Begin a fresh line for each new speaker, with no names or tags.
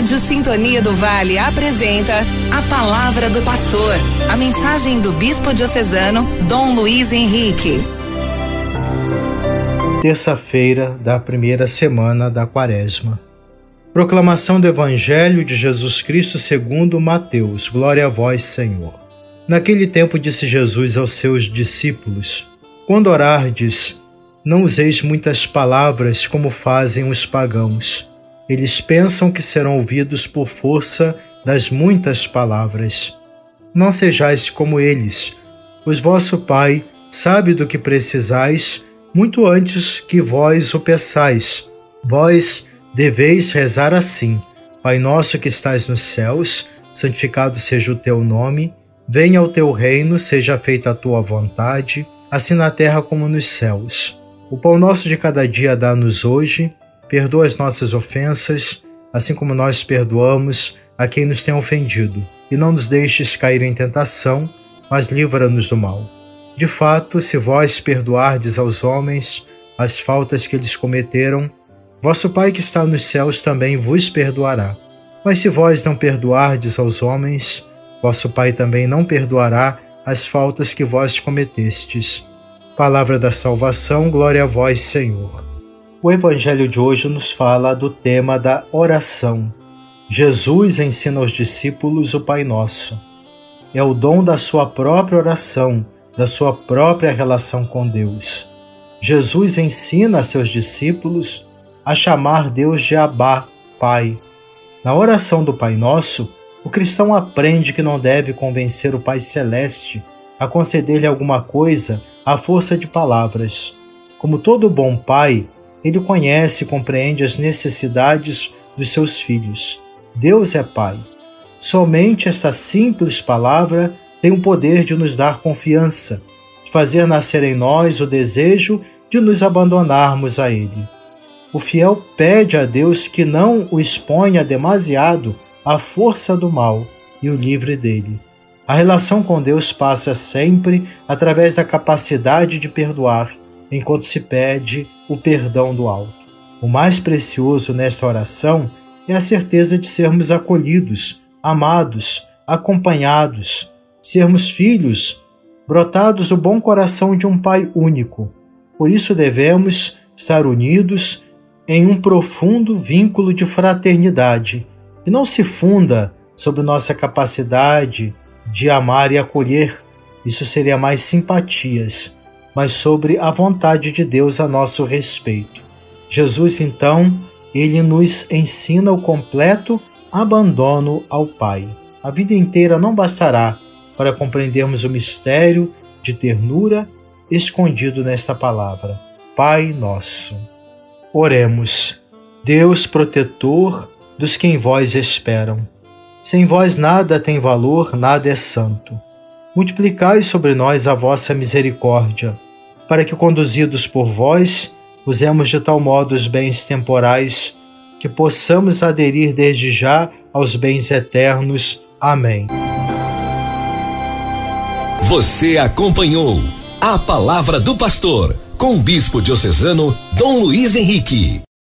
Rádio Sintonia do Vale apresenta a Palavra do Pastor, a mensagem do Bispo Diocesano Dom Luiz Henrique.
Terça-feira da primeira semana da Quaresma. Proclamação do Evangelho de Jesus Cristo segundo Mateus. Glória a vós, Senhor. Naquele tempo disse Jesus aos seus discípulos: Quando orardes, não useis muitas palavras como fazem os pagãos eles pensam que serão ouvidos por força das muitas palavras. Não sejais como eles, pois vosso Pai sabe do que precisais muito antes que vós o peçais. Vós deveis rezar assim: Pai nosso que estais nos céus, santificado seja o teu nome, venha o teu reino, seja feita a tua vontade, assim na terra como nos céus. O pão nosso de cada dia dá-nos hoje Perdoa as nossas ofensas, assim como nós perdoamos a quem nos tem ofendido, e não nos deixes cair em tentação, mas livra-nos do mal. De fato, se vós perdoardes aos homens as faltas que eles cometeram, vosso Pai que está nos céus também vos perdoará. Mas se vós não perdoardes aos homens, vosso Pai também não perdoará as faltas que vós cometestes. Palavra da salvação, glória a vós, Senhor. O Evangelho de hoje nos fala do tema da oração. Jesus ensina aos discípulos o Pai Nosso. É o dom da sua própria oração, da sua própria relação com Deus. Jesus ensina a seus discípulos a chamar Deus de Abá, Pai. Na oração do Pai Nosso, o cristão aprende que não deve convencer o Pai Celeste a conceder-lhe alguma coisa à força de palavras. Como todo bom pai, ele conhece e compreende as necessidades dos seus filhos. Deus é Pai. Somente esta simples palavra tem o poder de nos dar confiança, de fazer nascer em nós o desejo de nos abandonarmos a Ele. O fiel pede a Deus que não o exponha demasiado à força do mal e o livre dele. A relação com Deus passa sempre através da capacidade de perdoar enquanto se pede o perdão do alto. O mais precioso nesta oração é a certeza de sermos acolhidos, amados, acompanhados, sermos filhos, brotados do bom coração de um Pai único. Por isso devemos estar unidos em um profundo vínculo de fraternidade, que não se funda sobre nossa capacidade de amar e acolher. Isso seria mais simpatias mas sobre a vontade de Deus a nosso respeito. Jesus, então, ele nos ensina o completo abandono ao Pai. A vida inteira não bastará para compreendermos o mistério de ternura escondido nesta palavra. Pai Nosso. Oremos. Deus protetor dos que em vós esperam. Sem vós nada tem valor, nada é santo multiplicai sobre nós a vossa misericórdia, para que, conduzidos por vós, usemos de tal modo os bens temporais que possamos aderir desde já aos bens eternos. Amém.
Você acompanhou a palavra do pastor com o bispo diocesano Dom Luiz Henrique.